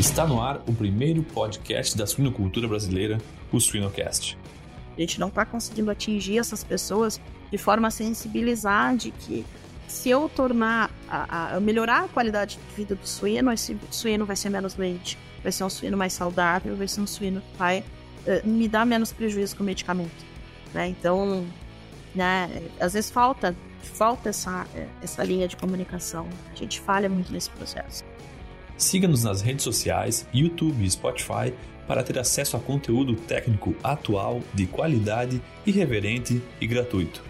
Está no ar o primeiro podcast da suinocultura brasileira, o Suinocast. A gente não está conseguindo atingir essas pessoas de forma a sensibilizar de que se eu tornar, a, a, melhorar a qualidade de vida do suíno, esse suíno vai ser menos doente, vai ser um suíno mais saudável, vai ser um suíno que vai uh, me dar menos prejuízo com o medicamento. Né? Então, né, às vezes falta, falta essa, essa linha de comunicação. A gente falha muito nesse processo. Siga-nos nas redes sociais, YouTube e Spotify para ter acesso a conteúdo técnico atual, de qualidade, irreverente e gratuito.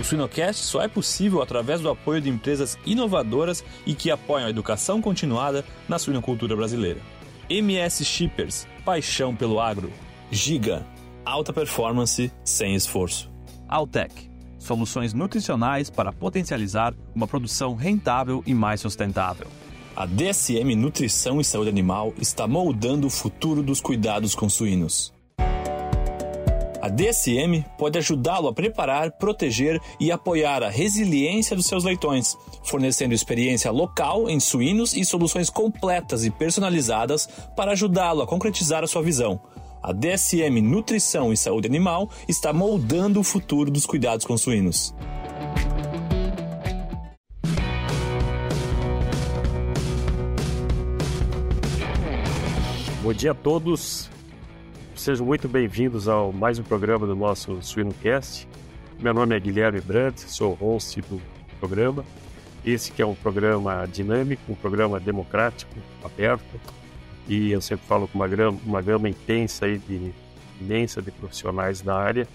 O Suinocast só é possível através do apoio de empresas inovadoras e que apoiam a educação continuada na suinocultura brasileira. MS Shippers, paixão pelo agro. Giga, alta performance sem esforço. Altec, soluções nutricionais para potencializar uma produção rentável e mais sustentável. A DSM Nutrição e Saúde Animal está moldando o futuro dos cuidados com suínos. A DSM pode ajudá-lo a preparar, proteger e apoiar a resiliência dos seus leitões, fornecendo experiência local em suínos e soluções completas e personalizadas para ajudá-lo a concretizar a sua visão a DSM Nutrição e Saúde Animal está moldando o futuro dos cuidados com suínos. Bom dia a todos. Sejam muito bem-vindos ao mais um programa do nosso SuinoCast. Meu nome é Guilherme Brandt, sou host do programa. Esse que é um programa dinâmico, um programa democrático, aberto, e eu sempre falo com uma gama, uma gama intensa aí de imensa de profissionais da área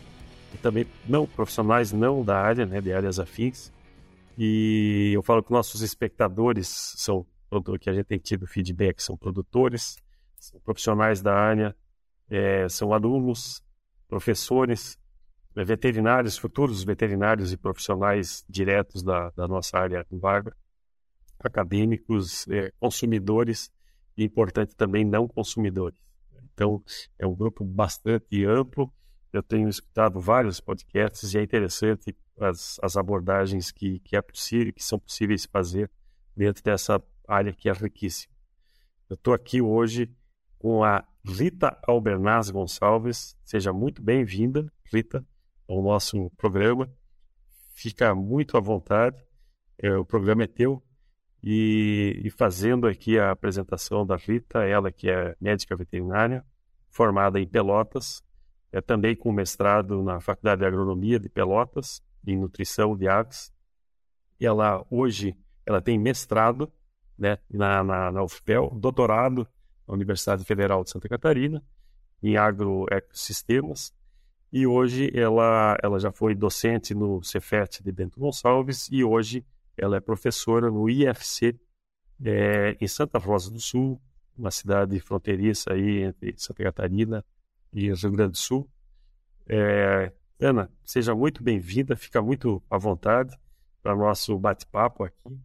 e também não profissionais não da área, né, de áreas afins. E eu falo que nossos espectadores são que a gente tem tido feedback são produtores, são profissionais da área, é, são alunos, professores, é, veterinários, futuros veterinários e profissionais diretos da, da nossa área agro, acadêmicos, é, consumidores e importante também não consumidores. Então, é um grupo bastante amplo. Eu tenho escutado vários podcasts e é interessante as, as abordagens que, que, é possível, que são possíveis fazer dentro dessa área que é riquíssima. Eu estou aqui hoje com a Rita Albernaz Gonçalves. Seja muito bem-vinda, Rita, ao nosso programa. Fica muito à vontade. É, o programa é teu. E, e, fazendo aqui a apresentação da Rita, ela que é médica veterinária, formada em Pelotas, é também com mestrado na Faculdade de Agronomia de Pelotas, em Nutrição de Aves. Ela hoje ela tem mestrado né, na, na, na UFPEL, doutorado na Universidade Federal de Santa Catarina, em agroecossistemas, e hoje ela, ela já foi docente no Cefet de Bento Gonçalves e hoje ela é professora no IFC é, em Santa Rosa do Sul, uma cidade fronteiriça aí entre Santa Catarina e Rio Grande do Sul. É, Ana, seja muito bem-vinda, fica muito à vontade para nosso bate-papo aqui.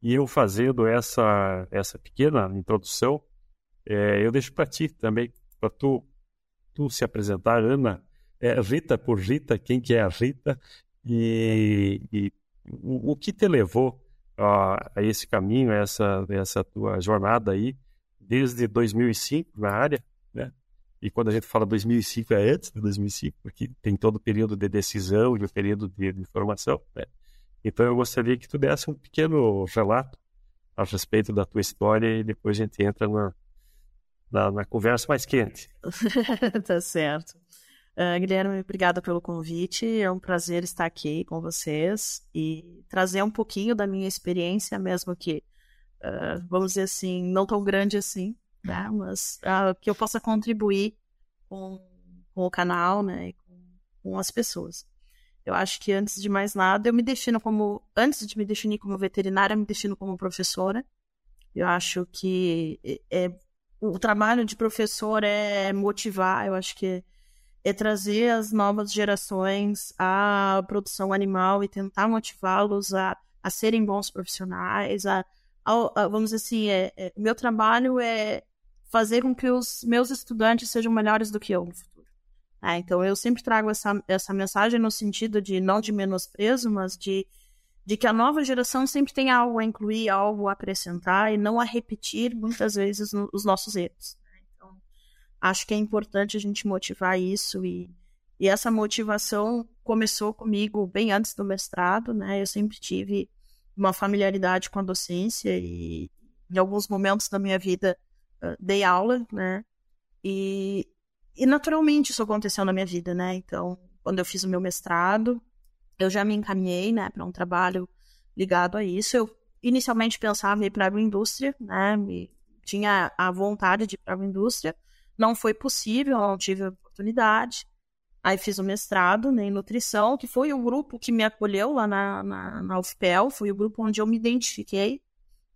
E eu fazendo essa, essa pequena introdução, é, eu deixo para ti também, para tu, tu se apresentar, Ana, é, Rita por Rita, quem que é a Rita, e, e o, que te levou a, a, esse caminho, a essa, essa tua jornada aí, desde 2005 na área, né? E quando a gente fala 2005 é antes de 2005, porque tem todo o período de decisão e o período de, de formação, né? Então eu gostaria que tu desse um pequeno relato a respeito da tua história e depois a gente entra na, na, na conversa mais quente. tá certo. Uh, Guilherme, obrigada pelo convite. É um prazer estar aqui com vocês e trazer um pouquinho da minha experiência, mesmo que, uh, vamos dizer assim, não tão grande assim, né? mas uh, que eu possa contribuir com, com o canal né? com, com, as pessoas. Eu acho que antes de mais nada, eu me defino como, antes de me definir como veterinária, eu me defino como professora. Eu acho que é, é o trabalho de professor é motivar, eu acho que é trazer as novas gerações à produção animal e tentar motivá-los a, a serem bons profissionais, a, a, a vamos dizer assim, é, é, meu trabalho é fazer com que os meus estudantes sejam melhores do que eu no futuro. É, então eu sempre trago essa, essa mensagem no sentido de não de menosprezo, mas de de que a nova geração sempre tem algo a incluir, algo a acrescentar e não a repetir muitas vezes no, os nossos erros. Acho que é importante a gente motivar isso e, e essa motivação começou comigo bem antes do mestrado, né? Eu sempre tive uma familiaridade com a docência e em alguns momentos da minha vida uh, dei aula, né? E, e naturalmente isso aconteceu na minha vida, né? Então, quando eu fiz o meu mestrado, eu já me encaminhei, né, para um trabalho ligado a isso. Eu inicialmente pensava em ir para a agroindústria, né, me, tinha a vontade de ir para a agroindústria, não foi possível, não tive a oportunidade. Aí fiz o mestrado né, em nutrição, que foi o grupo que me acolheu lá na, na, na UFPEL, foi o grupo onde eu me identifiquei,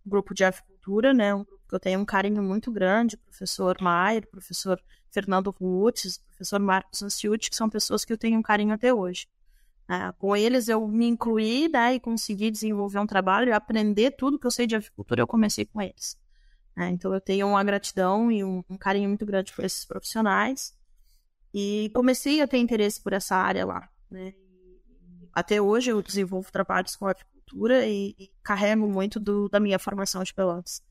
o grupo de avicultura, né, um grupo que eu tenho um carinho muito grande, professor Maier, professor Fernando Rutz, professor Marcos Anciuti, que são pessoas que eu tenho um carinho até hoje. É, com eles eu me incluí né, e consegui desenvolver um trabalho e aprender tudo que eu sei de avicultura, eu comecei com eles. É, então eu tenho uma gratidão e um, um, carinho muito grande por esses profissionais. E comecei a ter interesse por essa área lá. Né? Até hoje eu desenvolvo trabalhos com avicultura e, e carrego muito do, da minha formação de pelotas.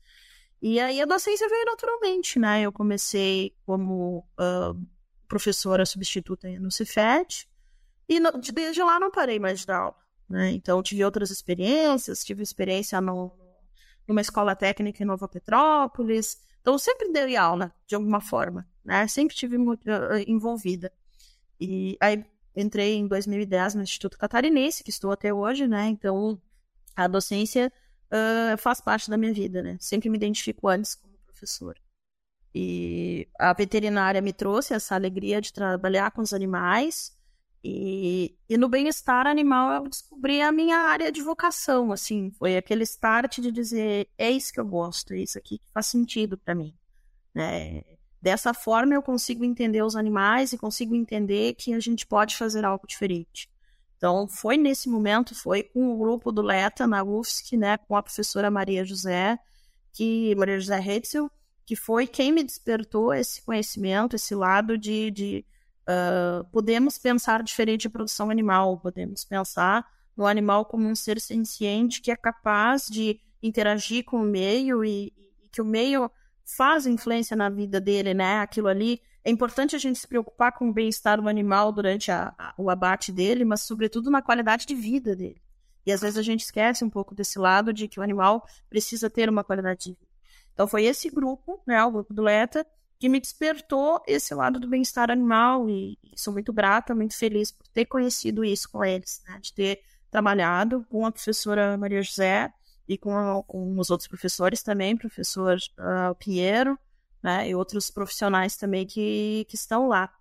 E aí a docência veio naturalmente, né? Eu comecei como uh, professora substituta no Cifet, e no, desde lá não parei mais de dar aula. Né? Então, tive outras experiências, tive experiência no, numa escola técnica em Nova Petrópolis. Então, sempre dei aula, de alguma forma. Né? Sempre tive muito, uh, envolvida. E aí, entrei em 2010 no Instituto Catarinense, que estou até hoje, né? Então, a docência uh, faz parte da minha vida, né? Sempre me identifico antes como professora. E a veterinária me trouxe essa alegria de trabalhar com os animais, e, e no bem-estar animal eu descobri a minha área de vocação, assim, foi aquele start de dizer, é isso que eu gosto, é isso aqui que faz sentido para mim, né? Dessa forma eu consigo entender os animais e consigo entender que a gente pode fazer algo diferente. Então, foi nesse momento, foi com o grupo do LETA na UFSC, né, com a professora Maria José, que Maria José Hetzel, que foi quem me despertou esse conhecimento, esse lado de, de Uh, podemos pensar diferente a produção animal, podemos pensar no animal como um ser senciente que é capaz de interagir com o meio e, e, que o meio faz influência na vida dele, né? Aquilo ali. É importante a gente se preocupar com o bem-estar do animal durante a, a, o abate dele, mas sobretudo na qualidade de vida dele. E às vezes a gente esquece um pouco desse lado de que o animal precisa ter uma qualidade de vida. Então foi esse grupo, né, o grupo do Leta, que me despertou esse lado do bem-estar animal e, sou muito grata, muito feliz por ter conhecido isso com eles, né? de ter trabalhado com a professora Maria José e com, a, com os outros professores também, professor uh, Pinheiro, né, e outros profissionais também que, que estão lá.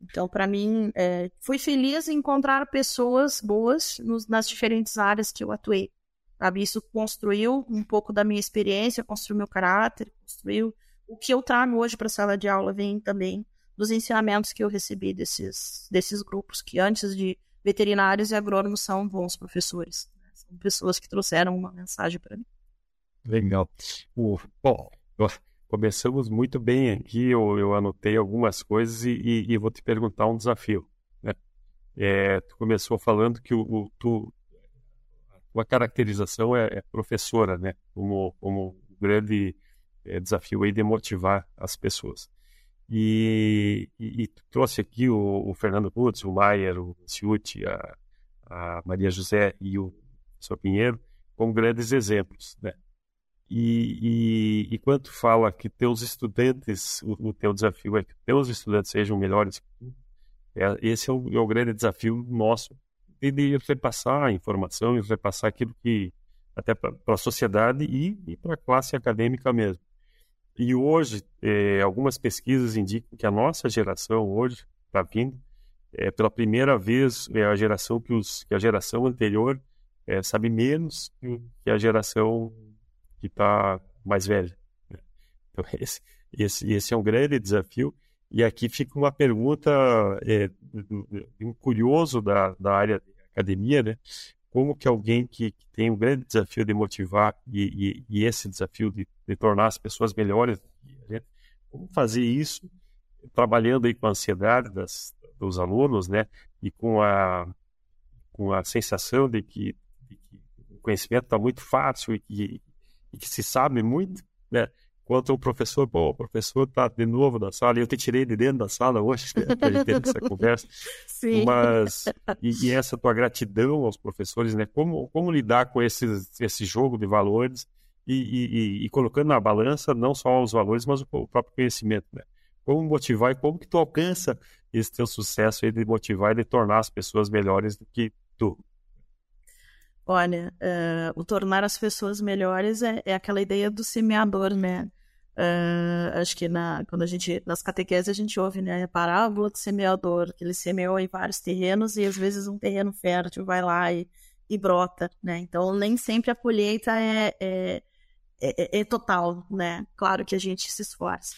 Então, para mim, é, fui feliz em encontrar pessoas boas nos, nas diferentes áreas que eu atuei. Sabe? Isso construiu um pouco da minha experiência, construiu meu caráter, construiu o que eu trago hoje para a sala de aula vem também dos ensinamentos que eu recebi desses, desses grupos, que antes de veterinários e agrônomos são bons professores. Né? São pessoas que trouxeram uma mensagem para mim. Legal. bom, começamos muito bem aqui. Eu, eu anotei algumas coisas e, e, e, vou te perguntar um desafio. Né? É, tu começou falando que o, o tu, a tua caracterização é, é professora, né? Como, como grande é, desafio aí de motivar as pessoas. E, e, e trouxe aqui o, o, Fernando Putz, o Maier, o Ciuti, a, a, Maria José e o professor Pinheiro como grandes exemplos, né? E, e, e quando fala que teus estudantes, o, o, teu desafio é que teus estudantes sejam melhores que tu, é, esse é o, é o, grande desafio nosso, de, de repassar a informação e repassar aquilo que, até para a sociedade e, e para a classe acadêmica mesmo. E hoje, é, algumas pesquisas indicam que a nossa geração hoje está vindo, é, pela primeira vez, é a geração que, os, que a geração anterior é, sabe menos que a geração que está mais velha. Né? Então, esse, esse, esse é um grande desafio. E aqui fica uma pergunta, é, um curioso da, da área de academia, né? Como que alguém que, que tem um grande desafio de motivar e, e, e esse desafio de, de, tornar as pessoas melhores, né? como fazer isso trabalhando aí com a ansiedade das, dos alunos, né? E com a, com a sensação de que, de que conhecimento está muito fácil e, e, que se sabe muito, né? Quanto o professor, pô, o professor está de novo na sala, e eu te tirei de dentro da sala hoje para a gente ter essa conversa. Sim. Mas, e, e, essa tua gratidão aos professores, né? Como, como lidar com esses, esse jogo de valores e, e, e, colocando na balança não só os valores, mas o, o, próprio conhecimento, né? Como motivar e como que tu alcança esse teu sucesso aí de motivar e de tornar as pessoas melhores do que tu. Olha, uh, o tornar as pessoas melhores é, é, aquela ideia do semeador, né? Uh, acho que na, quando a gente, nas catequeses a gente ouve né, a parábola do semeador, que ele semeou em vários terrenos e às vezes um terreno fértil vai lá e, e brota, né? Então nem sempre a colheita é, é, é, é total, né? Claro que a gente se esforça.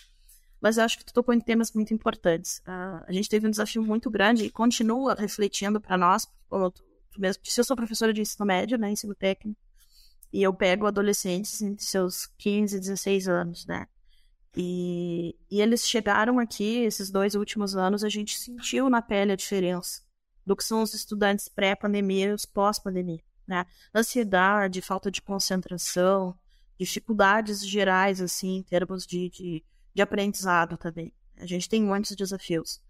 Mas eu acho que tu tocou em temas muito importantes. Uh, a gente teve um desafio muito grande e continua refletindo para nós, como tu mesmo disse, eu sou professora de ensino médio, né, ensino técnico, e eu pego adolescentes entre seus 15 e 16 anos, né, e, e eles chegaram aqui, esses dois últimos anos, a gente sentiu na pele a diferença do que são os estudantes pré-pandemia e os pós-pandemia, né, ansiedade, falta de concentração, dificuldades gerais, assim, em termos de, de, de aprendizado também. A gente tem muitos desafios.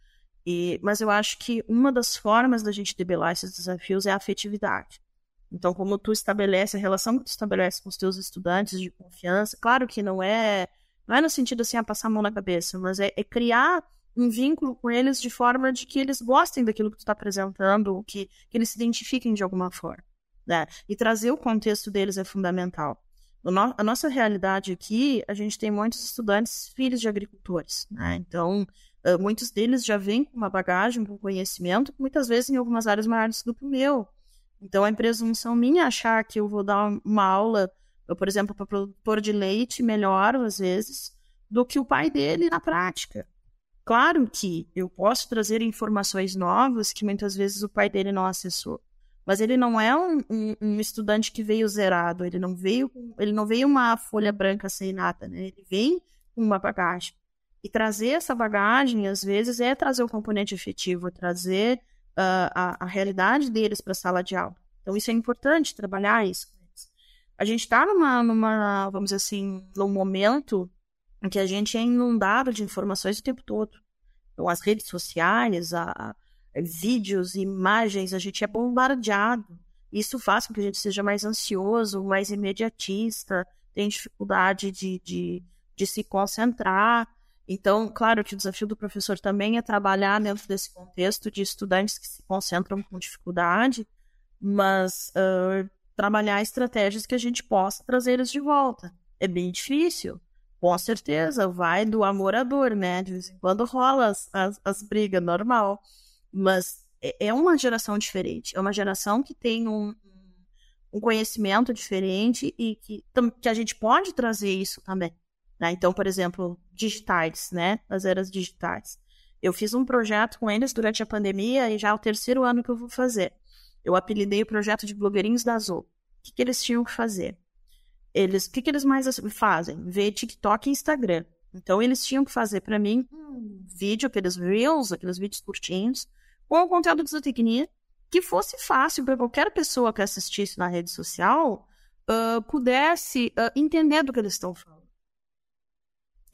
E, mas eu acho que uma das formas da gente debelar esses desafios é a afetividade. Então, como tu estabelece a relação que tu estabelece com os teus estudantes de confiança, claro que não é não é no sentido assim, a passar a mão na cabeça, mas é, é criar um vínculo com eles de forma de que eles gostem daquilo que tu está apresentando, que, que eles se identifiquem de alguma forma. Né? E trazer o contexto deles é fundamental. No, a nossa realidade aqui, a gente tem muitos estudantes filhos de agricultores. Né? Então, Uh, muitos deles já vêm com uma bagagem, com conhecimento, muitas vezes em algumas áreas maiores do que o meu. Então, é presunção minha achar que eu vou dar uma aula, por exemplo, para produtor de leite melhor, às vezes, do que o pai dele na prática. Claro que eu posso trazer informações novas que muitas vezes o pai dele não acessou. Mas ele não é um, um, um estudante que veio zerado, ele não veio, ele não veio uma folha branca sem nada, né? Ele vem com uma bagagem. E trazer essa bagagem, às vezes, é trazer o componente efetivo, trazer uh, a, a, realidade deles para a sala de aula. Então, isso é importante, trabalhar isso. A gente está numa, numa, vamos dizer assim, num momento em que a gente é inundado de informações o tempo todo. Então, as redes sociais, a, a, vídeos, imagens, a gente é bombardeado. Isso faz com que a gente seja mais ansioso, mais imediatista, tem dificuldade de, de, de se concentrar. Então, claro que o desafio do professor também é trabalhar dentro desse contexto de estudantes que se concentram com dificuldade, mas uh, trabalhar estratégias que a gente possa trazer eles de volta. É bem difícil, com certeza, vai do amor à dor, né? De vez em quando rola as, as, as brigas, normal. Mas é, é uma geração diferente, é uma geração que tem um, um conhecimento diferente e que, que a gente pode trazer isso também. Né? Então, por exemplo, digitais, né? As eras digitais. Eu fiz um projeto com eles durante a pandemia e já é o terceiro ano que eu vou fazer. Eu apelidei o projeto de blogueirinhos da Azul. O que, que eles tinham que fazer? Eles, o que, que eles mais fazem? Ver TikTok e Instagram. Então, eles tinham que fazer para mim um vídeo, aqueles reels, aqueles vídeos curtinhos, com o conteúdo de zootecnia, que fosse fácil para qualquer pessoa que assistisse na rede social uh, pudesse uh, entender do que eles estão falando.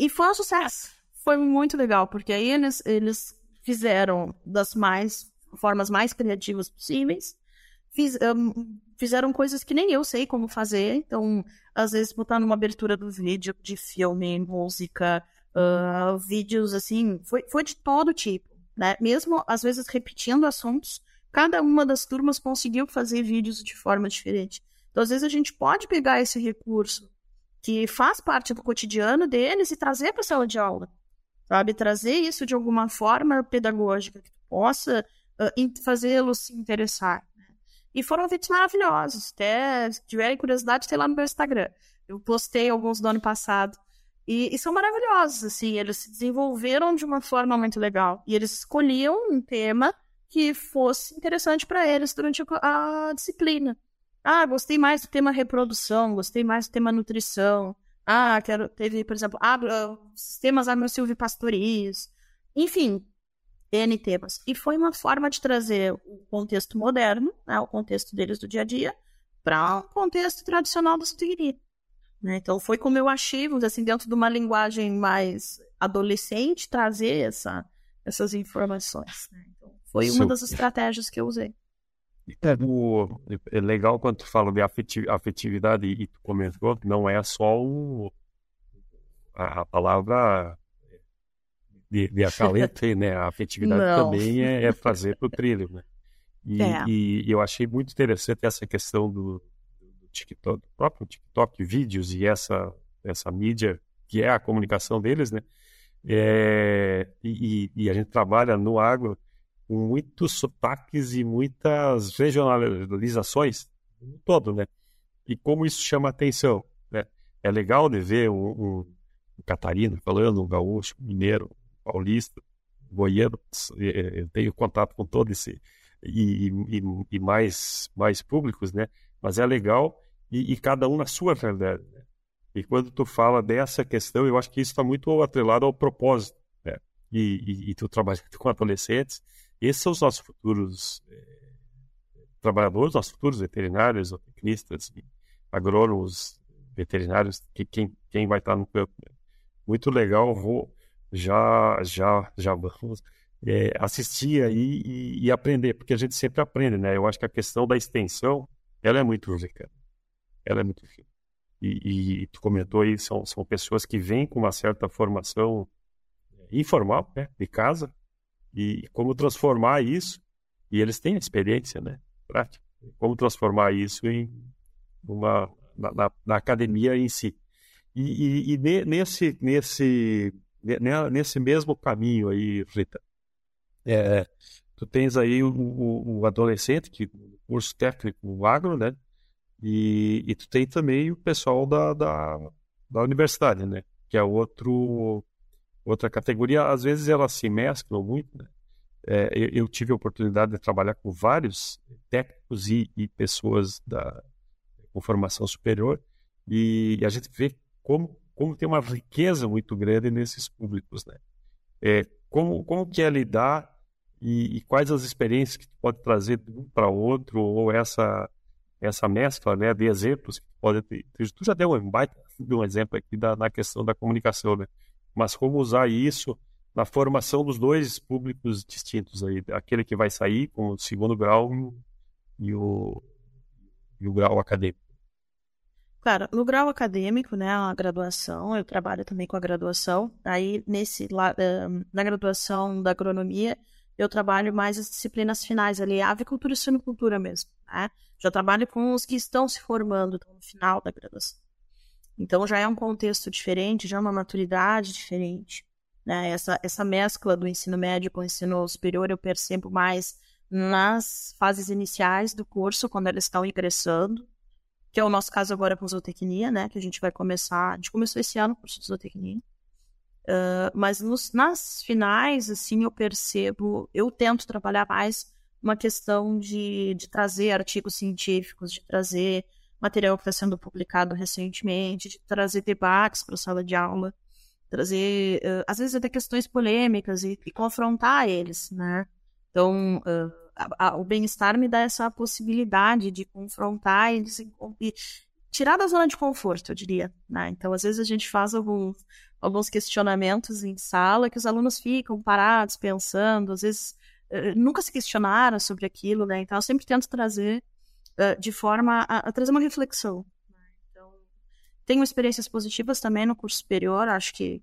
E foi um sucesso. Foi muito legal, porque aí eles, eles fizeram das mais formas mais criativas possíveis. Fiz, um, fizeram coisas que nem eu sei como fazer. Então, às vezes, botar numa abertura do vídeo de filme, música, uh, vídeos assim, foi, foi de todo tipo. Né? Mesmo, às vezes, repetindo assuntos, cada uma das turmas conseguiu fazer vídeos de forma diferente. Então, às vezes, a gente pode pegar esse recurso que faz parte do cotidiano deles e trazer para a sala de aula, sabe? Trazer isso de alguma forma pedagógica que possa uh, fazê-los se interessar. Né? E foram vídeos maravilhosos. Até, se tiverem curiosidade, tem lá no meu Instagram. Eu postei alguns do ano passado. E, e, são maravilhosos, assim. Eles se desenvolveram de uma forma muito legal. E eles escolhiam um tema que fosse interessante para eles durante a, a disciplina. Ah, gostei mais do tema reprodução, gostei mais do tema nutrição. Ah, quero, teve, por exemplo, ah, sistemas agro-silvipastoriz. Enfim, N temas. E foi uma forma de trazer o contexto moderno, né, o contexto deles do dia a dia, para um contexto tradicional da zootecnia. Né? Então, foi como eu achei, assim, dentro de uma linguagem mais adolescente, trazer essa, essas informações. Né? Então, foi uma das estratégias que eu usei. É, o, é legal quando tu fala de afetividade e tu comentou que não é só o, a, a palavra de, de acalento, né? A afetividade não. também é, é fazer para o trilho, né? E, é. e, e, eu achei muito interessante essa questão do, do TikTok, do próprio TikTok, vídeos e essa, essa mídia que é a comunicação deles, né? É, e, e, a gente trabalha no agro muitos sotaques e muitas regionalizações no todo, né? E como isso chama atenção, né? É legal de ver um, um, falando, um gaúcho, um mineiro, um paulista, goiano. Eu tenho contato com todo esse e, e, e mais mais públicos, né? Mas é legal e, e cada um na sua realidade. Né? E quando tu fala dessa questão, eu acho que isso está muito atrelado ao propósito. Né? E, e, e, tu trabalha com adolescentes, esses são os nossos futuros é, trabalhadores, nossos futuros veterinários, tecnistas, agrônomos, veterinários, que quem, quem vai estar no campo. Né? Muito legal, vou já já já vamos é, assistir aí e, e, aprender, porque a gente sempre aprende, né? Eu acho que a questão da extensão, ela é muito rica, ela é muito rica e, e, tu comentou aí, são, são pessoas que vêm com uma certa formação informal, né, de casa, e como transformar isso, e eles têm experiência, né, prática, como transformar isso em uma, na, na, na academia em si. E, e, e, nesse, nesse, nesse mesmo caminho aí, Rita, é, tu tens aí o, o, o adolescente, que curso técnico agro, né, e, e tu tem também o pessoal da, da, da universidade, né? Que é outro, outra categoria. Às vezes elas se mesclam muito, né? É, eu, eu, tive a oportunidade de trabalhar com vários técnicos e, e pessoas da, com formação superior e, e, a gente vê como, como tem uma riqueza muito grande nesses públicos, né? É, como, como que é lidar e, e quais as experiências que tu pode trazer de um para outro ou essa essa mescla né, de exemplos que pode ter. Tu já deu um baita um exemplo aqui da, na questão da comunicação, né? Mas como usar isso na formação dos dois públicos distintos aí, aquele que vai sair com o segundo grau e o, e o grau acadêmico. Claro, no grau acadêmico, né, a graduação, eu trabalho também com a graduação. Aí, nesse, na graduação da agronomia, eu trabalho mais as disciplinas finais ali, avicultura e suinocultura mesmo, né? Já trabalho com os que estão se formando estão no final da graduação. Então já é um contexto diferente, já é uma maturidade diferente. Né? Essa, essa mescla do ensino médio com o ensino superior eu percebo mais nas fases iniciais do curso, quando eles estão ingressando, que é o nosso caso agora com zootecnia, né? Que a gente vai começar. A gente começou esse ano o curso de zootecnia. Uh, mas nos, nas finais, assim, eu percebo, eu tento trabalhar mais uma questão de, de trazer artigos científicos, de trazer material que está sendo publicado recentemente, de trazer debates para a sala de aula, trazer, uh, às vezes, até questões polêmicas e, e confrontar eles, né? Então, uh, a, a, o bem-estar me dá essa possibilidade de confrontar e, e, tirar da zona de conforto, eu diria, né? Então, às vezes, a gente faz alguns, alguns questionamentos em sala que os alunos ficam parados, pensando, às vezes eh, nunca se questionaram sobre aquilo, né? Então eu sempre tento trazer uh, de forma a, a, trazer uma reflexão. Então, tenho experiências positivas também no curso superior, acho que,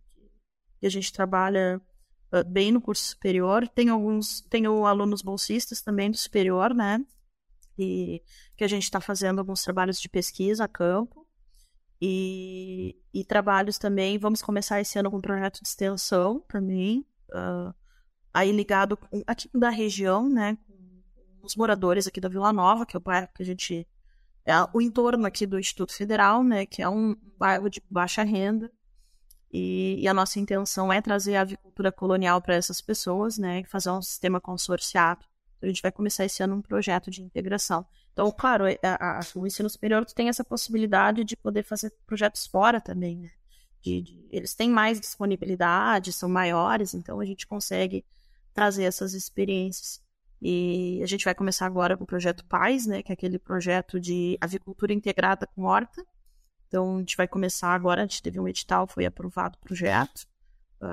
que a gente trabalha uh, bem no curso superior. Tenho alguns, tenho alunos bolsistas também do superior, né? E que a gente está fazendo alguns trabalhos de pesquisa a campo. E, e, trabalhos também. Vamos começar esse ano com um projeto de extensão também. Uh, aí ligado aqui da região, né, com os moradores aqui da Vila Nova, que é o bairro que a gente é o entorno aqui do Instituto Federal, né, que é um bairro de baixa renda. E, e a nossa intenção é trazer a avicultura colonial para essas pessoas, né, fazer um sistema consorciado. Então, a gente vai começar esse ano um projeto de integração. Então, claro, a, a, o ensino superior tem essa possibilidade de poder fazer projetos fora também, né? De, de, eles têm mais disponibilidade, são maiores, então a gente consegue trazer essas experiências. E a gente vai começar agora com o projeto Paz, né, que é aquele projeto de avicultura integrada com horta. Então, a gente vai começar agora, a gente teve um edital, foi aprovado o projeto.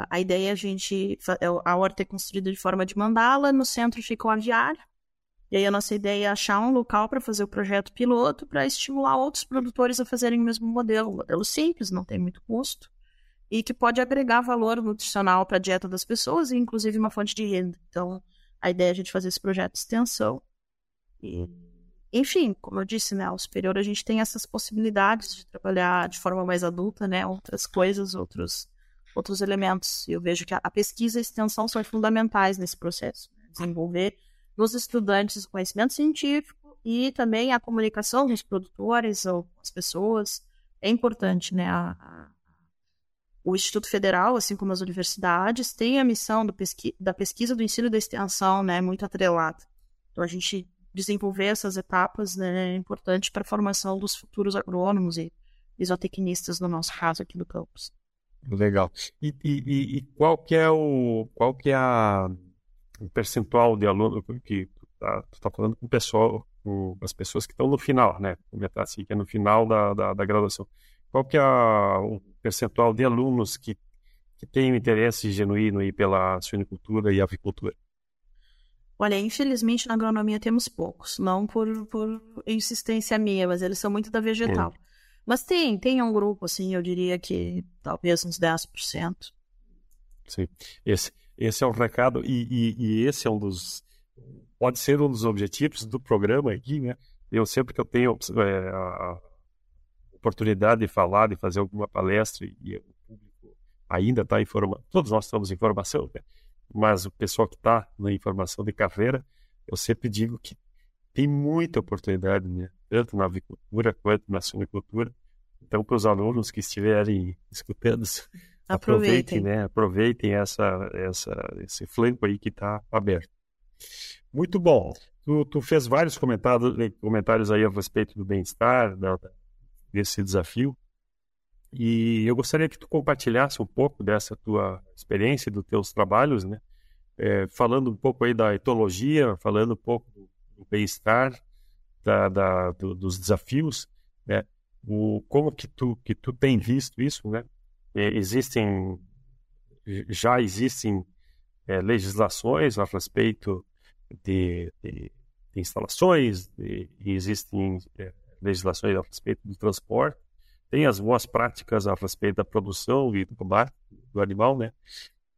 A ideia é a gente, é a horta é construída de forma de mandala, no centro fica o aviário. E aí a nossa ideia é achar um local para fazer o projeto piloto para estimular outros produtores a fazerem o mesmo modelo. Um modelo simples, não tem muito custo e que pode agregar valor nutricional para a dieta das pessoas e inclusive uma fonte de renda. Então, a ideia é a gente fazer esse projeto de extensão. E, enfim, como eu disse, né, ao superior a gente tem essas possibilidades de trabalhar de forma mais adulta, né, outras coisas, outros outros elementos. Eu vejo que a, a pesquisa e a extensão são fundamentais nesse processo. Né? Desenvolver nos estudantes o conhecimento científico e também a comunicação com os produtores ou as pessoas. É importante, né? A, o Instituto Federal, assim como as universidades, tem a missão pesqui da pesquisa, do ensino e da extensão, né, muito atrelada. Então, a gente desenvolver essas etapas né, é importante para a formação dos futuros agrônomos e isotecnistas, no nosso caso aqui do campus. Legal. E, e, e qual que é o qual que é a, o percentual de aluno que tu está tá falando com o pessoal, as pessoas que estão no final, né? Assim, que é no final da, da, da graduação. Qual que é a, o percentual de alunos que, que têm um interesse genuíno aí pela suinicultura e avicultura? Olha, infelizmente na agronomia temos poucos, não por, por insistência minha, mas eles são muito da vegetal. Hum. Mas tem, tem um grupo, assim, eu diria que talvez uns 10%. Sim, esse, esse é o recado e, e, e esse é um dos, pode ser um dos objetivos do programa aqui, né? Eu sempre que eu tenho é, a, oportunidade de falar, de fazer alguma palestra e o público ainda está em formação, todos nós estamos em formação, né? mas o pessoal que está na informação de carreira, eu sempre digo que tem muita oportunidade, né? tanto na avicultura quanto na suinicultura. Então, para os alunos que estiverem escutando, aproveitem, aproveitem, né? aproveitem essa, essa, esse flanco aí que está aberto. Muito bom. Tu, tu, fez vários comentários, comentários aí a respeito do bem-estar, da, desse desafio. E eu gostaria que tu compartilhasse um pouco dessa tua experiência, dos teus trabalhos, né? É, falando um pouco aí da etologia, falando um pouco do, bem-estar, da, da do, dos desafios, né? O, como que tu, que tu tem visto isso, né? É, existem, já existem é, legislações a respeito de, de, de instalações, de, existem é, legislações a respeito do transporte, tem as boas práticas a respeito da produção e do combate do animal, né?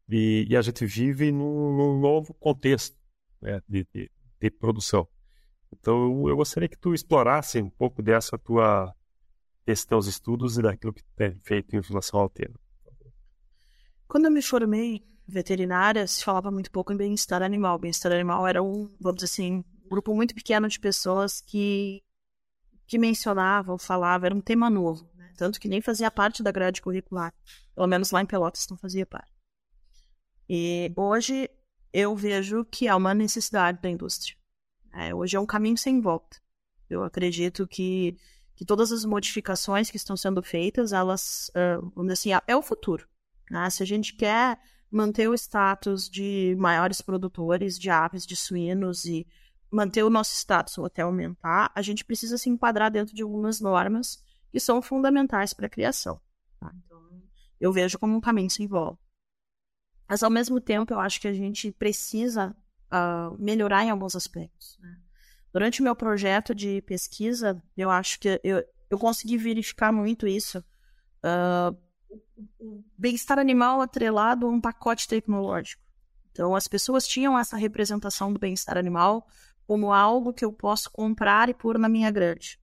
E, e a gente vive num, num novo contexto né, de, de, de, produção. Então, eu gostaria que tu explorasse um pouco dessa tua, desses teus estudos e daquilo que tu tem feito em relação ao tema. Quando eu me formei veterinária, se falava muito pouco em bem-estar animal. Bem-estar animal era um, vamos dizer assim, um grupo muito pequeno de pessoas que que mencionavam, falavam, era um tema novo, né? tanto que nem fazia parte da grade curricular, pelo menos lá em Pelotas não fazia parte. E hoje eu vejo que há uma necessidade da indústria. É, hoje é um caminho sem volta. Eu acredito que, que todas as modificações que estão sendo feitas, elas, uh, vamos dizer assim, é o futuro. Né? Se a gente quer manter o status de maiores produtores de aves, de suínos e manter o nosso status ou até aumentar, a gente precisa se enquadrar dentro de algumas normas que são fundamentais para a criação. Tá? Então, eu vejo como um caminho sem volta. Mas, ao mesmo tempo, eu acho que a gente precisa uh, melhorar em alguns aspectos. Né? Durante o meu projeto de pesquisa, eu acho que eu, eu consegui verificar muito isso. Uh, o bem-estar animal atrelado a um pacote tecnológico. Então, as pessoas tinham essa representação do bem-estar animal como algo que eu posso comprar e pôr na minha grade.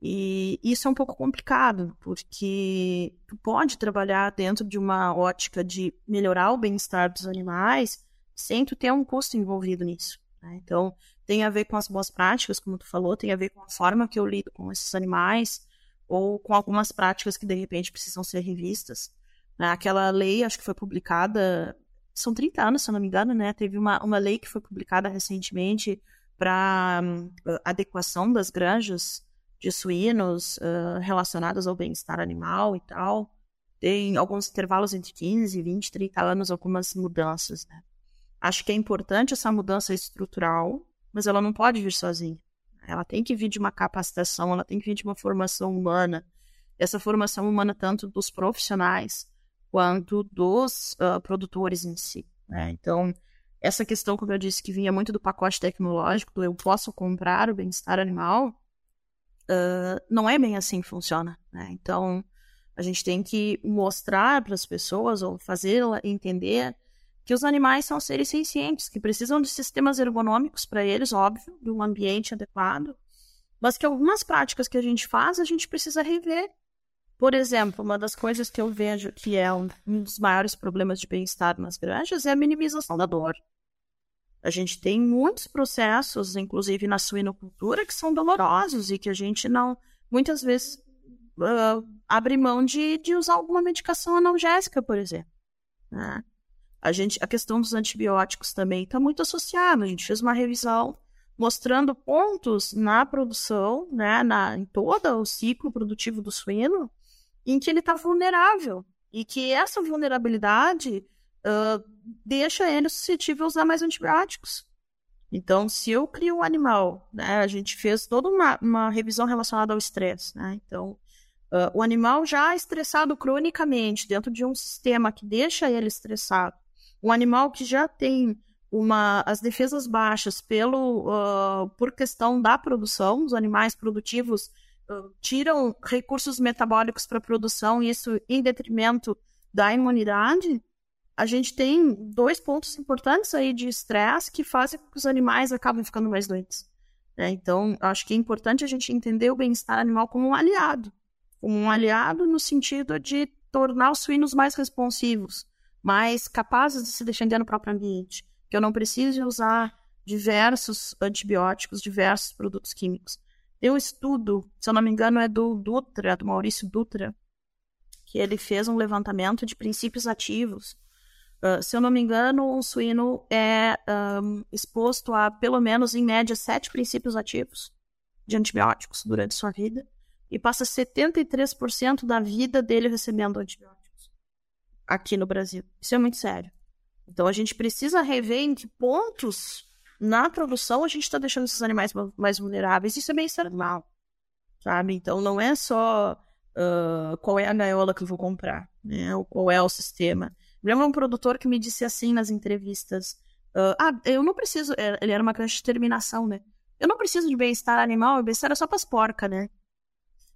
E isso é um pouco complicado, porque tu pode trabalhar dentro de uma ótica de melhorar o bem-estar dos animais sem tu ter um custo envolvido nisso. Né? Então, tem a ver com as boas práticas, como tu falou, tem a ver com a forma que eu lido com esses animais, ou com algumas práticas que de repente precisam ser revistas. Né? Aquela lei, acho que foi publicada são 30 anos, se eu não me engano, né? Teve uma, uma lei que foi publicada recentemente para um, adequação das granjas de suínos uh, relacionadas ao bem-estar animal e tal. Tem alguns intervalos entre 15, 20, 30 anos, algumas mudanças, né? Acho que é importante essa mudança estrutural, mas ela não pode vir sozinha. Ela tem que vir de uma capacitação, ela tem que vir de uma formação humana. Essa formação humana, tanto dos profissionais quanto dos uh, produtores em si. Né? Então, essa questão, como eu disse, que vinha muito do pacote tecnológico, do eu posso comprar o bem-estar animal, uh, não é bem assim que funciona. Né? Então, a gente tem que mostrar para as pessoas ou fazê-la entender que os animais são seres sencientes, que precisam de sistemas ergonômicos para eles, óbvio, de um ambiente adequado, mas que algumas práticas que a gente faz, a gente precisa rever. Por exemplo, uma das coisas que eu vejo que é um, dos maiores problemas de bem-estar nas granjas é a minimização da dor. A gente tem muitos processos, inclusive na suinocultura, que são dolorosos e que a gente não, muitas vezes, uh, abre mão de, de usar alguma medicação analgésica, por exemplo. Né? A, gente, a questão dos antibióticos também está muito associada. A gente fez uma revisão mostrando pontos na produção, né, na, em todo o ciclo produtivo do suíno, em que ele está vulnerável. E que essa vulnerabilidade uh, deixa ele suscetível a usar mais antibióticos. Então, se eu crio um animal, né, a gente fez toda uma, uma revisão relacionada ao estresse, né? Então, uh, o animal já estressado cronicamente dentro de um sistema que deixa ele estressado, um animal que já tem uma, as defesas baixas pelo, uh, por questão da produção, os animais produtivos tiram recursos metabólicos para a produção, isso em detrimento da imunidade, a gente tem dois pontos importantes aí de estresse que fazem com que os animais acabem ficando mais doentes. Né? Então, acho que é importante a gente entender o bem-estar animal como um aliado. Como um aliado no sentido de tornar os suínos mais responsivos, mais capazes de se defender no próprio ambiente. Que eu não preciso usar diversos antibióticos, diversos produtos químicos. Tem um estudo, se eu não me engano, é do Dutra, do Maurício Dutra, que ele fez um levantamento de princípios ativos. Uh, se eu não me engano, um suíno é um, exposto a pelo menos, em média, sete princípios ativos de antibióticos durante sua vida e passa 73% da vida dele recebendo antibióticos aqui no Brasil. Isso é muito sério. Então a gente precisa rever em que pontos na produção a gente está deixando esses animais mais vulneráveis. Isso é bem normal, sabe? Então não é só uh, qual é a gaiola que eu vou comprar, né? Ou qual é o sistema. Lembra um produtor que me disse assim nas entrevistas: uh, Ah, eu não preciso. É, ele era uma grande determinação, né? Eu não preciso de bem-estar animal, bem-estar é só para as porcas, né?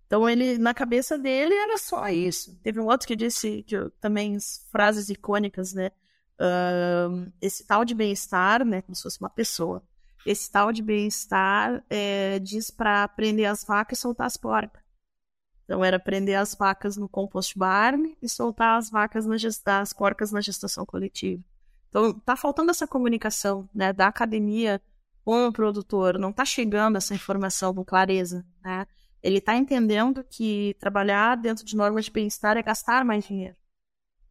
Então ele, na cabeça dele, era só isso. Teve um outro que disse que também frases icônicas, né? Uh, esse tal de bem-estar, né? Como se fosse uma pessoa. Esse tal de bem-estar é, diz para prender as vacas e soltar as porcas. Então era prender as vacas no compost barn e soltar as vacas na as porcas na gestação coletiva. Então tá faltando essa comunicação, né, da academia com o produtor, não tá chegando essa informação com clareza, né? Ele está entendendo que trabalhar dentro de normas de bem-estar é gastar mais dinheiro.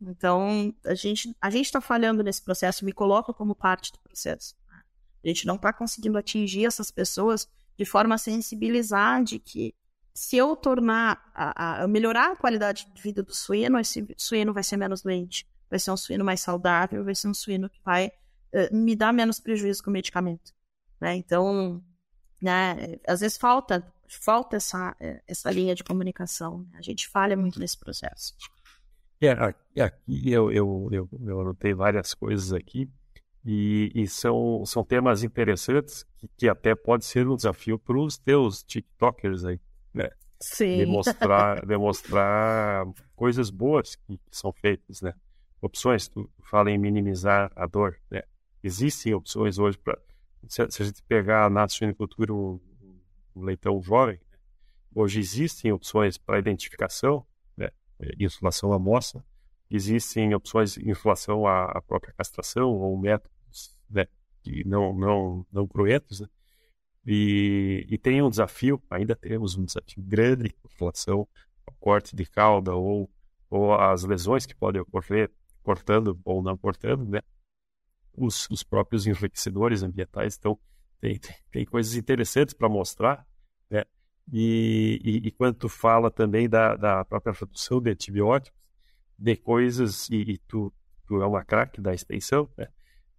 Então, a gente a está falhando nesse processo, me coloca como parte do processo. A gente não está conseguindo atingir essas pessoas de forma a sensibilizar de que se eu tornar, a, a, melhorar a qualidade de vida do suíno, esse suíno vai ser menos doente, vai ser um suíno mais saudável, vai ser um suíno que vai uh, me dar menos prejuízo com o medicamento. Né? Então, né, às vezes falta falta essa, é, essa linha de comunicação. Né? A gente falha muito nesse processo. É, aqui eu, eu, eu, eu anotei várias coisas aqui e, e, são, são temas interessantes que, que até pode ser um desafio para os teus TikTokers aí, né? Sim. Demonstrar, demonstrar coisas boas que, que são feitas, né? Opções, tu fala em minimizar a dor, né? Existem opções hoje para se, se, a gente pegar na suinocultura um, um leitão jovem, né? hoje existem opções para identificação? Insulação à amostra, existem opções de insulação à, à própria castração ou métodos né? que não, não, não cruentos, né? E, e, tem um desafio, ainda temos um desafio grande com relação ao corte de cauda ou, ou as lesões que podem ocorrer cortando ou não cortando, né? Os, os próprios enriquecedores ambientais estão tem, tem, tem coisas interessantes para mostrar, né? E, e, e, quando tu fala também da, da própria produção de antibióticos, de coisas, e, e tu, tu é uma craque da extensão, né?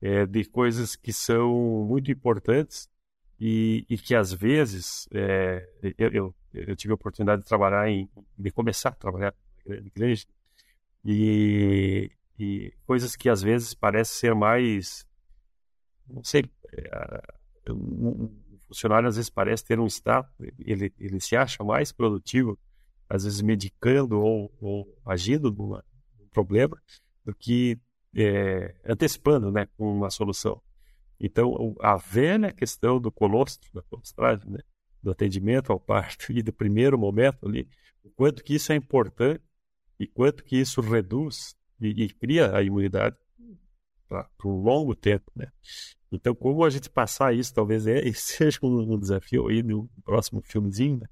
é, de coisas que são muito importantes e, e que às vezes é, eu, eu, eu, tive a oportunidade de trabalhar em de começar a trabalhar na igreja e, e coisas que às vezes parecem ser mais não sei é, um funcionário às vezes parece ter um estado ele ele se acha mais produtivo às vezes medicando ou, ou agindo num problema do que é, antecipando né, uma solução. Então, a velha questão do colostro, da colostragem, né, do atendimento ao parto e do primeiro momento ali, o quanto que isso é importante e quanto que isso reduz e, e cria a imunidade para um longo tempo, né? Então, como a gente passar isso, talvez é, seja um, um desafio aí no próximo filmezinho, né?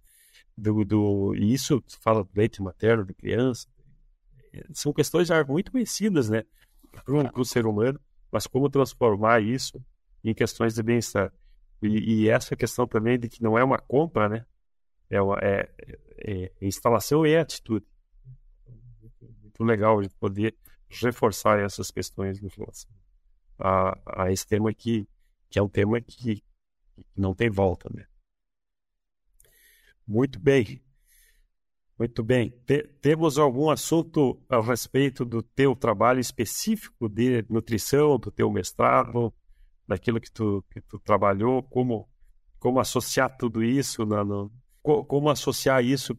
do, do, e isso fala do leite materno de criança, são questões já muito conhecidas, né? para o ser humano, mas como transformar isso em questões de bem-estar. E, e, essa questão também de que não é uma compra, né? É, uma, é, é, é instalação e atitude. Muito, legal gente poder reforçar essas questões em relação a, a esse tema que, que é um tema que, que não tem volta, né? Muito bem. Muito bem. Te, temos algum assunto a respeito do teu trabalho específico de nutrição, do teu mestrado, daquilo que tu, que tu trabalhou, como, como associar tudo isso, na, no, como associar isso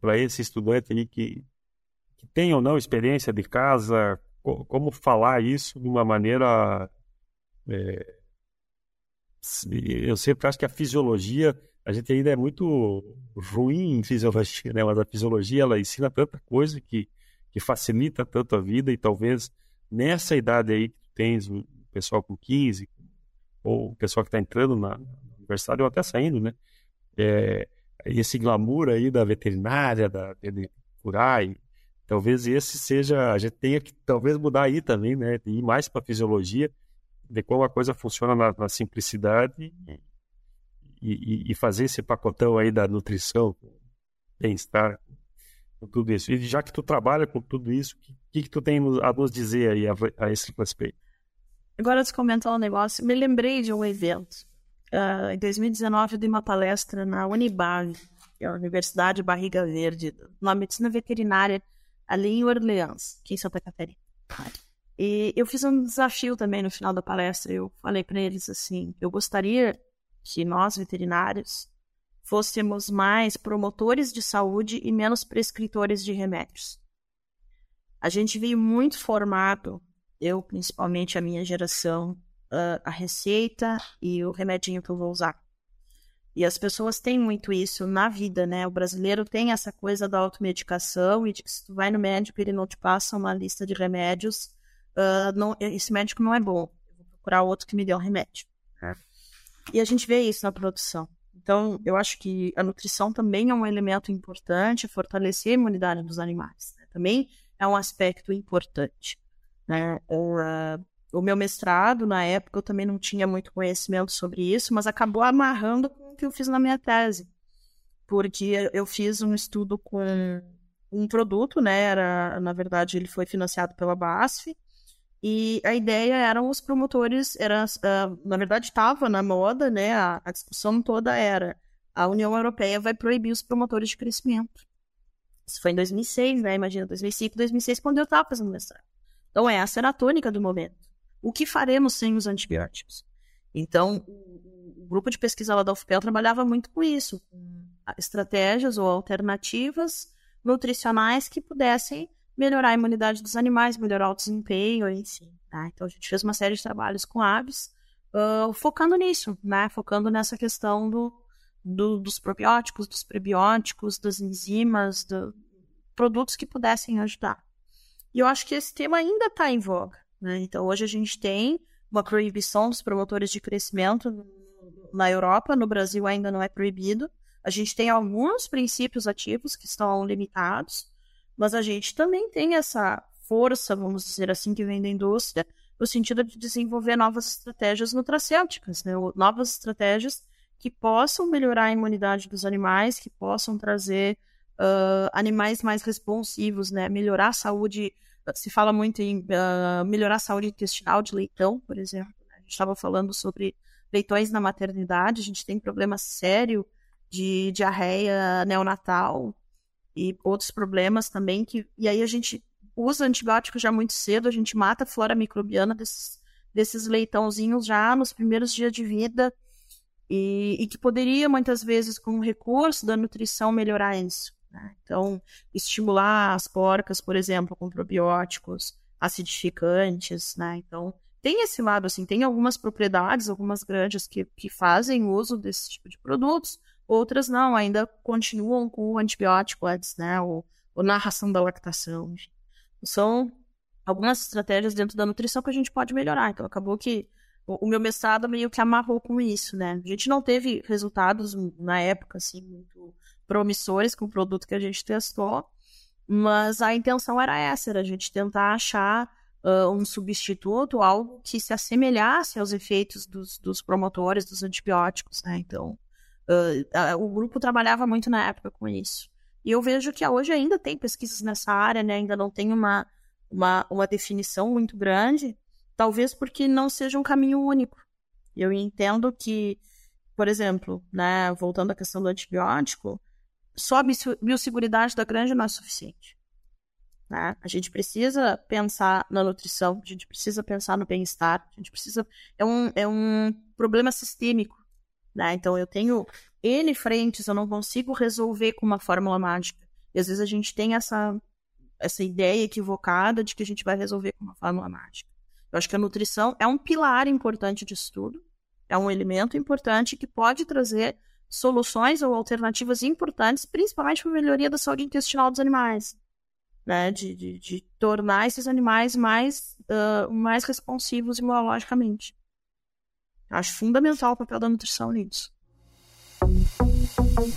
para esse estudante aí que, que tem ou não experiência de casa, como falar isso de uma maneira. É, eu sempre acho que a fisiologia a gente ainda é muito ruim em fisiologia, né? Mas a fisiologia ela ensina tanta coisa que, que facilita tanto a vida e talvez nessa idade aí que tu tens o pessoal com 15 ou o pessoal que está entrando na, universidade ou até saindo, né? É, esse glamour aí da veterinária, da, de curar, e, talvez esse seja, a gente tenha que talvez mudar aí também, né? Ir mais para a fisiologia, de como a coisa funciona na, na simplicidade e, e, fazer esse pacotão aí da nutrição, bem-estar, com tudo isso. E já que tu trabalha com tudo isso, o que, que tu tem a nos dizer aí a, a esse respeito? Agora, de comentar um negócio, me lembrei de um evento. Uh, em 2019, eu dei uma palestra na Unibave, que é a Universidade Barriga Verde, na medicina veterinária, ali em Orleans, aqui em Santa Catarina. E eu fiz um desafio também no final da palestra. Eu falei para eles assim: eu gostaria que nós, veterinários, fôssemos mais promotores de saúde e menos prescritores de remédios. A gente veio muito formado, eu principalmente a minha geração, uh, a receita e o remedinho que eu vou usar. E as pessoas têm muito isso na vida, né? O brasileiro tem essa coisa da automedicação e de que se tu vai no médico ele não te passa uma lista de remédios, uh, não, esse médico não é bom. Eu vou procurar outro que me dê um remédio. É. E a gente vê isso na produção. Então, eu acho que a nutrição também é um elemento importante, fortalecer a imunidade dos animais. Né? Também é um aspecto importante. Né? O, uh, o meu mestrado, na época, eu também não tinha muito conhecimento sobre isso, mas acabou amarrando com o que eu fiz na minha tese. Porque eu fiz um estudo com um produto, né? Era, na verdade, ele foi financiado pela BASF, e a ideia eram os promotores, era, uh, na verdade estava na moda, né? A, a, discussão toda era a União Europeia vai proibir os promotores de crescimento. Isso foi em 2006, né? Imagina, 2005, 2006, quando eu estava fazendo mestrado. Então, essa era a tônica do momento. O que faremos sem os antibióticos? Então, o, grupo de pesquisa lá da UFPEL trabalhava muito com isso, com estratégias ou alternativas nutricionais que pudessem melhorar a imunidade dos animais, melhorar o desempenho, enfim. Tá? Então a gente fez uma série de trabalhos com aves, uh, focando nisso, né? Focando nessa questão do, do, dos probióticos, dos prebióticos, das enzimas, do, produtos que pudessem ajudar. E eu acho que esse tema ainda está em voga. Né? Então hoje a gente tem uma proibição dos promotores de crescimento na Europa, no Brasil ainda não é proibido. A gente tem alguns princípios ativos que estão limitados, mas a gente também tem essa força, vamos dizer assim, que vem da indústria, no sentido de desenvolver novas estratégias nutracêuticas, né? novas estratégias que possam melhorar a imunidade dos animais, que possam trazer uh, animais mais responsivos, né? melhorar a saúde se fala muito em uh, melhorar a saúde intestinal de leitão, por exemplo. Né? A gente estava falando sobre leitões na maternidade, a gente tem problema sério de diarreia neonatal e outros problemas também que e aí a gente usa antibiótico já muito cedo, a gente mata a flora microbiana desses, desses leitãozinhos já nos primeiros dias de vida e, e que poderia muitas vezes com o recurso da nutrição melhorar isso. Né? Então, estimular as porcas, por exemplo, com probióticos, acidificantes, né? Então, tem esse lado, assim, tem algumas propriedades, algumas granjas que, que fazem uso desse tipo de produtos, outras não, ainda continuam com o antibiótico antes, né? Ou, ou na ração da lactação. São algumas estratégias dentro da nutrição que a gente pode melhorar. Então, acabou que o meu mestrado meio que amarrou com isso, né? A gente não teve resultados na época, assim, muito promissores com o produto que a gente testou, mas a intenção era essa, era a gente tentar achar uh, um substituto, algo que se assemelhasse aos efeitos dos, dos promotores dos antibióticos, né? Então, uh, o grupo trabalhava muito na época com isso. E eu vejo que hoje ainda tem pesquisas nessa área, né? Ainda não tem uma, uma, uma definição muito grande, talvez porque não seja um caminho único. Eu entendo que, por exemplo, né, voltando à questão do antibiótico, só a biosseguridade da granja não é suficiente. Né? A gente precisa pensar na nutrição, a gente precisa pensar no bem-estar, a gente precisa. É um, é um problema sistêmico. Né? Então, eu tenho N frentes, eu não consigo resolver com uma fórmula mágica. E às vezes a gente tem essa, essa ideia equivocada de que a gente vai resolver com uma fórmula mágica. Eu acho que a nutrição é um pilar importante de estudo, é um elemento importante que pode trazer soluções ou alternativas importantes, principalmente para a melhoria da saúde intestinal dos animais. Né? De, de, de tornar esses animais mais, uh, mais responsivos imunologicamente. Acho fundamental o papel da nutrição nisso.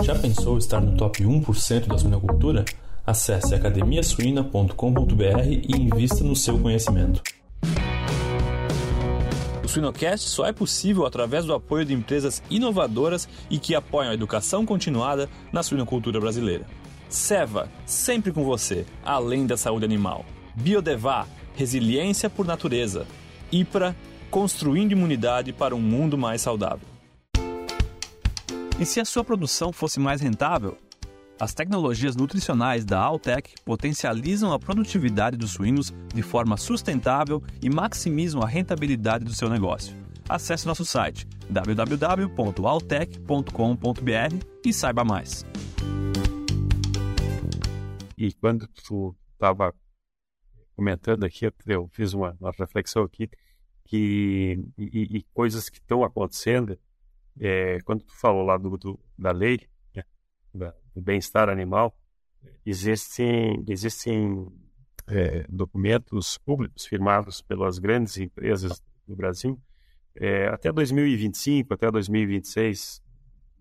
Já pensou estar no top 1% da suinocultura? Acesse academiasuina.com.br e invista no seu conhecimento. Suinocast só é possível através do apoio de empresas inovadoras e que apoiam a educação continuada na suinocultura brasileira. Seva, sempre com você, além da saúde animal. Biodevá, resiliência por natureza. IPRA, construindo imunidade para um mundo mais saudável. E se a sua produção fosse mais rentável? As tecnologias nutricionais da Altec potencializam a produtividade dos suínos de forma sustentável e maximizam a rentabilidade do seu negócio. Acesse nosso site www.altec.com.br e saiba mais. E quando tu estava comentando aqui, eu fiz uma, uma reflexão aqui que e, e coisas que estão acontecendo. É, quando tu falou lá do, do da lei, né, da, do bem-estar animal, existem, existem é, documentos públicos firmados pelas grandes empresas do Brasil é, até 2025, até 2026,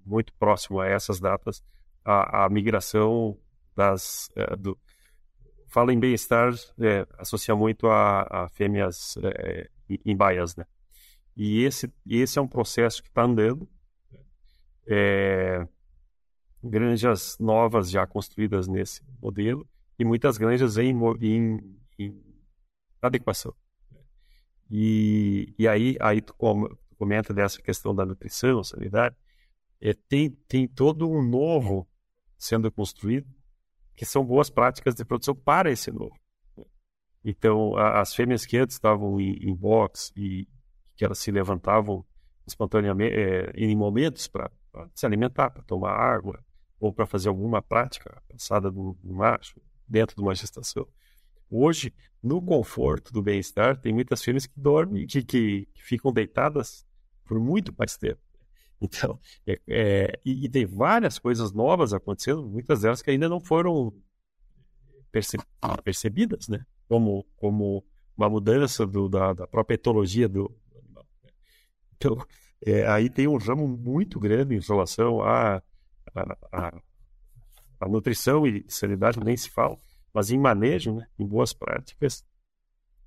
muito próximo a essas datas, a, a migração das. É, do, fala em bem-estar, é, associa muito a, a fêmeas é, em baias, né? E esse, esse é um processo que está andando. É, granjas novas já construídas nesse modelo e muitas granjas em, em, em adequação. E, e aí, aí tu, comenta dessa questão da nutrição, sanidade, é, tem, tem todo um novo sendo construído que são boas práticas de produção para esse novo. Então, a, as fêmeas que antes estavam em, em box e que elas se levantavam espontaneamente é, em momentos para se alimentar, para tomar água, ou para fazer alguma prática passada do, do macho dentro de uma gestação. Hoje, no conforto do bem-estar, tem muitas fêmeas que dormem, que, que, que, ficam deitadas por muito mais tempo. Então, é, é, e, e, tem várias coisas novas acontecendo, muitas delas que ainda não foram perce, percebidas, né? Como, como uma mudança do, da, da própria etologia do, animal. Né? Então, é, aí tem um ramo muito grande em relação a a, a, a nutrição e sanidade nem se fala, mas em manejo, né, em boas práticas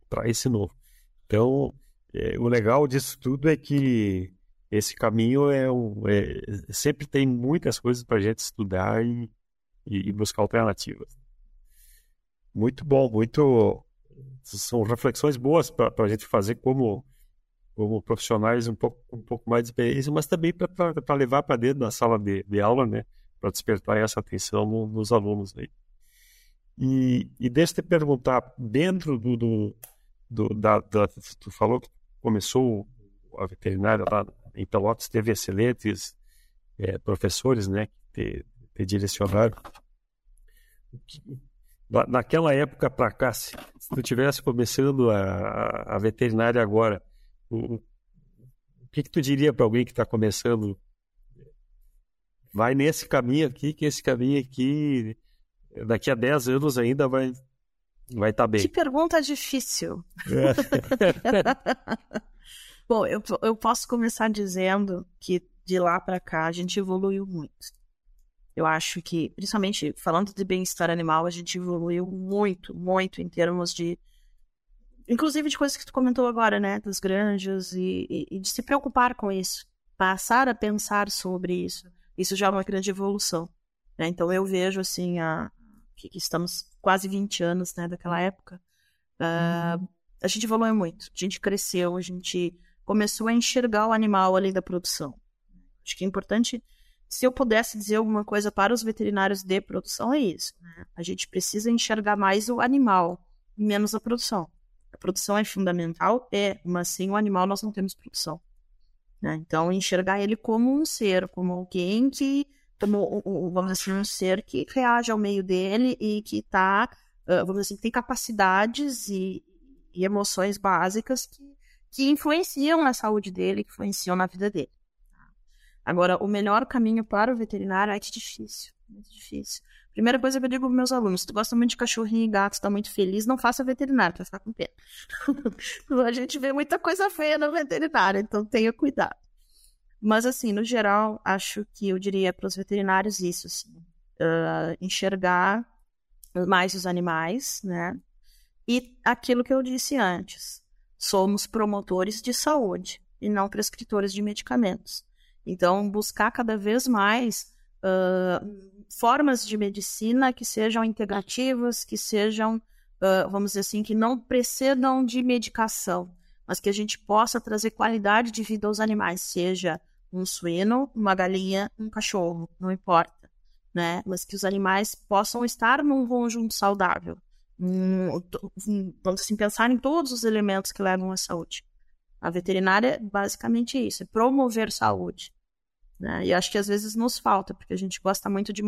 para esse novo. Então, é, o legal disso tudo é que esse caminho é, é sempre tem muitas coisas para a gente estudar e, e, buscar alternativas. Muito bom, muito são reflexões boas para a gente fazer como, como profissionais um pouco, um pouco mais de experiência, mas também para levar para dentro da sala de, de aula, né? Para despertar essa atenção no, nos alunos aí. E, e deixa eu te perguntar, dentro do, do, do da, da, tu falou que começou a veterinária lá em Pelotas, teve excelentes é, professores, né, que te, te direcionaram. Naquela época para cá, se tu tivesse começando a, a veterinária agora, o, que, que tu diria para alguém que está começando? Vai nesse caminho aqui, que esse caminho aqui, daqui a 10 anos ainda vai vai estar tá bem. Que pergunta difícil. É. Bom, eu, eu posso começar dizendo que de lá para cá a gente evoluiu muito. Eu acho que, principalmente falando de bem-estar animal, a gente evoluiu muito, muito em termos de. Inclusive de coisas que tu comentou agora, né? Das granjas e, e, e de se preocupar com isso. Passar a pensar sobre isso. Isso já é uma grande evolução. Né? Então eu vejo, assim, a, que, estamos quase 20 anos né, daquela época. Uh, a gente evoluiu muito. A gente cresceu, a gente começou a enxergar o animal além da produção. Acho que é importante se eu pudesse dizer alguma coisa para os veterinários de produção, é isso. Né? A gente precisa enxergar mais o animal e menos a produção. A produção é fundamental, é, mas sem o animal nós não temos produção. Né? Então, enxergar ele como um ser, como alguém que, como, vamos dizer assim, um ser que reage ao meio dele e que está, vamos dizer assim, tem capacidades e, e emoções básicas que, que influenciam na saúde dele, que influenciam na vida dele. Agora, o melhor caminho para o veterinário é que difícil, muito difícil. Primeira coisa que eu digo para meus alunos, se tu gosta muito de cachorrinho e gato, está muito feliz, não faça veterinário, tu vai ficar com pena. a gente vê muita coisa feia no veterinário, então tenha cuidado. Mas assim, no geral, acho que eu diria para os veterinários isso, assim, uh, enxergar mais os animais, né? E aquilo que eu disse antes, somos promotores de saúde e não prescritores de medicamentos. Então, buscar cada vez mais uh, formas de medicina que sejam integrativas, que sejam, uh, vamos dizer assim, que não precedam de medicação, mas que a gente possa trazer qualidade de vida aos animais, seja um suíno, uma galinha, um cachorro, não importa, né? Mas que os animais possam estar num conjunto saudável. vamos assim, pensar em todos os elementos que levam à saúde. A veterinária é basicamente isso, é promover saúde. Né? E acho que às vezes nos falta, porque a gente gosta muito de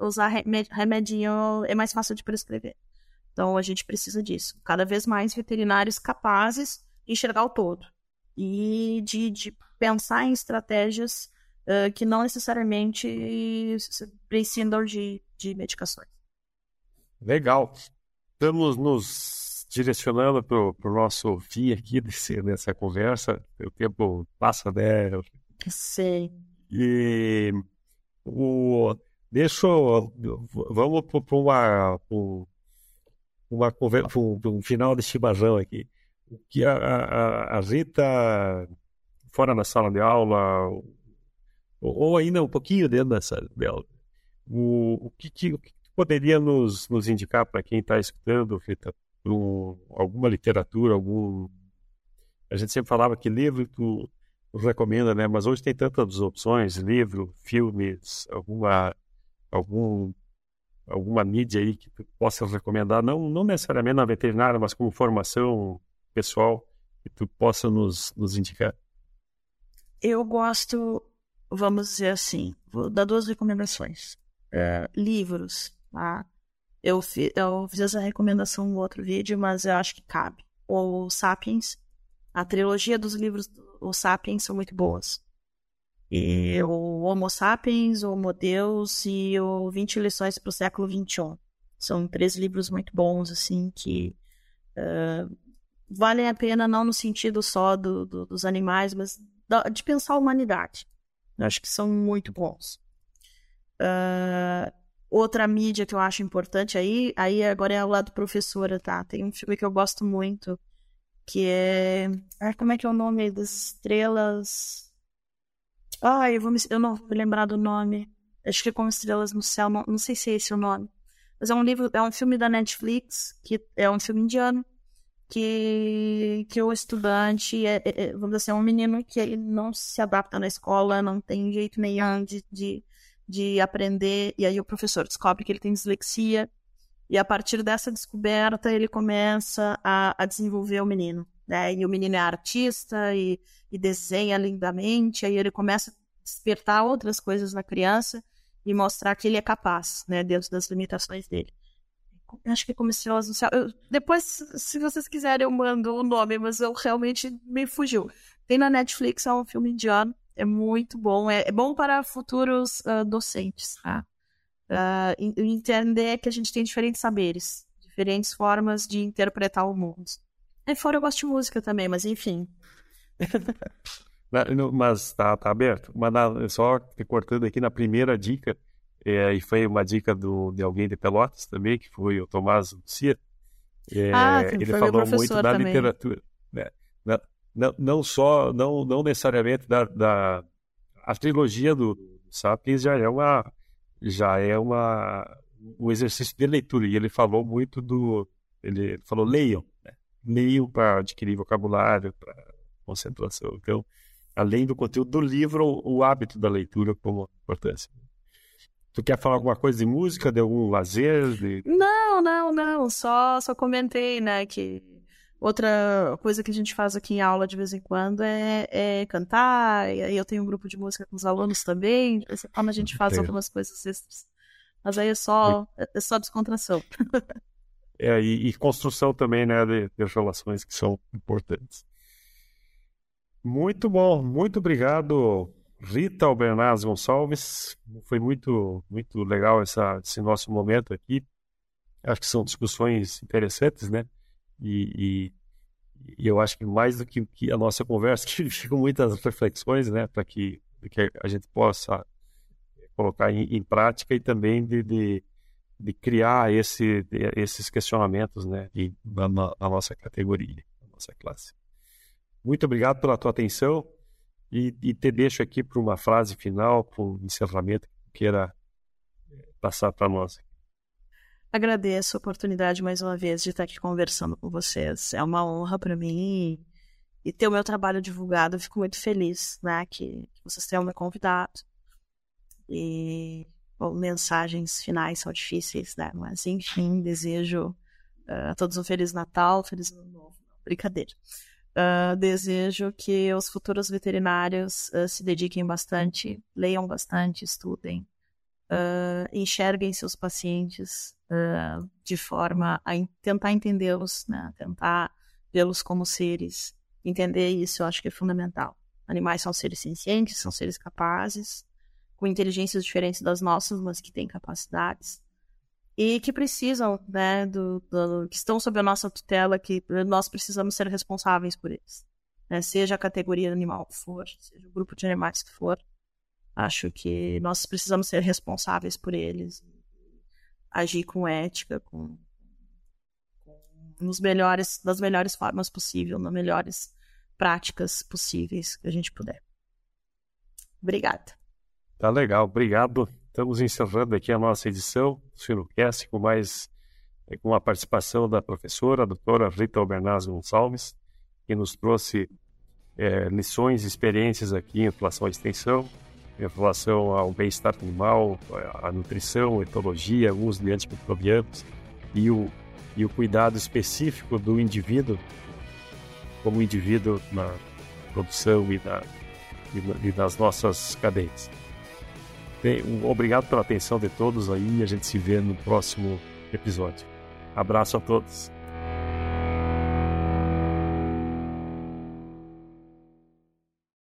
usar remedinho, é mais fácil de prescrever. Então a gente precisa disso. Cada vez mais veterinários capazes de enxergar o todo e de, de pensar em estratégias uh, que não necessariamente precisam de, de medicações. Legal. Estamos nos direcionando para o nosso fim aqui desse, dessa conversa. O tempo passa, né? Sei. E o, deixa eu, vamos para uma, uma conversa, um, final de chimarrão aqui. Que a, a, a Rita, fora da sala de aula, ou, ou ainda um pouquinho dentro da sala de aula, o, o, que, que, o que poderia nos, nos indicar para quem está escutando, Rita, um, alguma literatura, algum. A gente sempre falava que livro tu recomenda, né? Mas hoje tem tantas opções, livro, filmes, alguma algum alguma mídia aí que possa recomendar, não não necessariamente na veterinária, mas como formação pessoal que tu possa nos nos indicar. Eu gosto, vamos dizer assim, vou dar duas recomendações. É, livros, tá? Eu, fi, eu fiz essa recomendação no outro vídeo, mas eu acho que cabe. O Sapiens, a trilogia dos livros os Sapiens são muito boas. E o Homo Sapiens, o Homo Deus e o 20 Lições para o Século XXI. São três livros muito bons, assim, que uh, valem a pena não no sentido só do, do, dos animais, mas de pensar a humanidade. Eu acho que são muito bons. Uh, outra mídia que eu acho importante aí, aí agora é ao lado professora, tá? Tem um filme que eu gosto muito, que é. Ah, como é que é o nome das estrelas? Ah, eu, vou me... eu não vou lembrar do nome. Acho que é Como Estrelas no Céu, não, não sei se é esse o nome. Mas é um livro, é um filme da Netflix, que é um filme indiano, que, que o estudante é, é, é, vamos dizer assim, é um menino que ele não se adapta na escola, não tem jeito nenhum de, de, de aprender, e aí o professor descobre que ele tem dislexia, e a partir dessa descoberta ele começa a, a desenvolver o menino. Né? E o menino é artista e, e desenha lindamente, aí ele começa a despertar outras coisas na criança e mostrar que ele é capaz, né, dentro das limitações dele acho que é como se eu, depois, se vocês quiserem, eu mando o nome, mas eu realmente me fugiu. Tem na Netflix, é um filme indiano, é muito bom, é, é bom para futuros uh, docentes, tá? Uh, entender que a gente tem diferentes saberes, diferentes formas de interpretar o mundo. E fora eu gosto de música também, mas enfim. mas tá, tá aberto. Mas na, só cortando aqui na primeira dica, é, e foi uma dica do, de alguém de Pelotas também, que foi o Tomás Lucia. É, ah, ele falou muito da também. literatura. Né? Não, não, não, só, não, não necessariamente da, da a trilogia do Sapiens já é uma já é uma um exercício de leitura e ele falou muito do ele falou leiam né? leiam para adquirir vocabulário para concentração então além do conteúdo do livro o, hábito da leitura como importância Tu quer falar alguma coisa de música, de algum lazer? De... Não, não, não. Só, só comentei, né, que outra coisa que a gente faz aqui em aula de vez em quando é, é cantar. E aí eu tenho um grupo de música com os alunos também. Dessa forma a gente faz algumas coisas extras. Mas aí é só, é só descontração. É, e, e, construção também, né, de, de relações que são importantes. Muito bom, muito obrigado, Rita Albernaz Gonçalves. Foi muito, muito legal essa, esse nosso momento aqui. Acho que são discussões interessantes, né? E, e, e eu acho que mais do que, que a nossa conversa, que ficam muitas reflexões, né? Para que, que a gente possa colocar em, em prática e também de, de, de criar esse, de, esses questionamentos, né? E, na, na nossa categoria, na nossa classe. Muito obrigado pela tua atenção. E, e te deixo aqui para uma frase final, para um encerramento que queira passar para nós. Agradeço a oportunidade mais uma vez de estar aqui conversando com vocês. É uma honra para mim e, ter o meu trabalho divulgado. Eu fico muito feliz né, que, vocês tenham me convidado. E bom, mensagens finais são difíceis, né? Mas enfim, desejo uh, a todos um Feliz Natal, Feliz Ano Novo. Brincadeira. Uh, desejo que os futuros veterinários uh, se dediquem bastante, leiam bastante, estudem, uh, enxerguem seus pacientes de forma a tentar entendê-los, né? tentar vê-los como seres. Entender isso eu acho que é fundamental. Animais são seres sencientes, são seres capazes, com inteligências diferentes das nossas, mas que têm capacidades e que precisam, né, do, do, que estão sob a nossa tutela, que nós precisamos ser responsáveis por eles. Né? Seja a categoria animal que for, seja o grupo de animais que for, acho que nós precisamos ser responsáveis por eles, agir com ética, com, nos melhores, das melhores formas possíveis, nas melhores práticas possíveis que a gente puder. Obrigada. Tá legal, obrigado. Estamos encerrando aqui a nossa edição do Sinocast com mais é, com a participação da professora, a doutora Rita Albernaz Gonçalves, que nos trouxe é, lições experiências aqui em relação à extensão, em relação ao bem-estar animal, à nutrição, etologia, uso de antimicrobianos e o, e o cuidado específico do indivíduo como indivíduo na produção e, na, e, e nas nossas cadeias. Obrigado pela atenção de todos aí e a gente se vê no próximo episódio. Abraço a todos.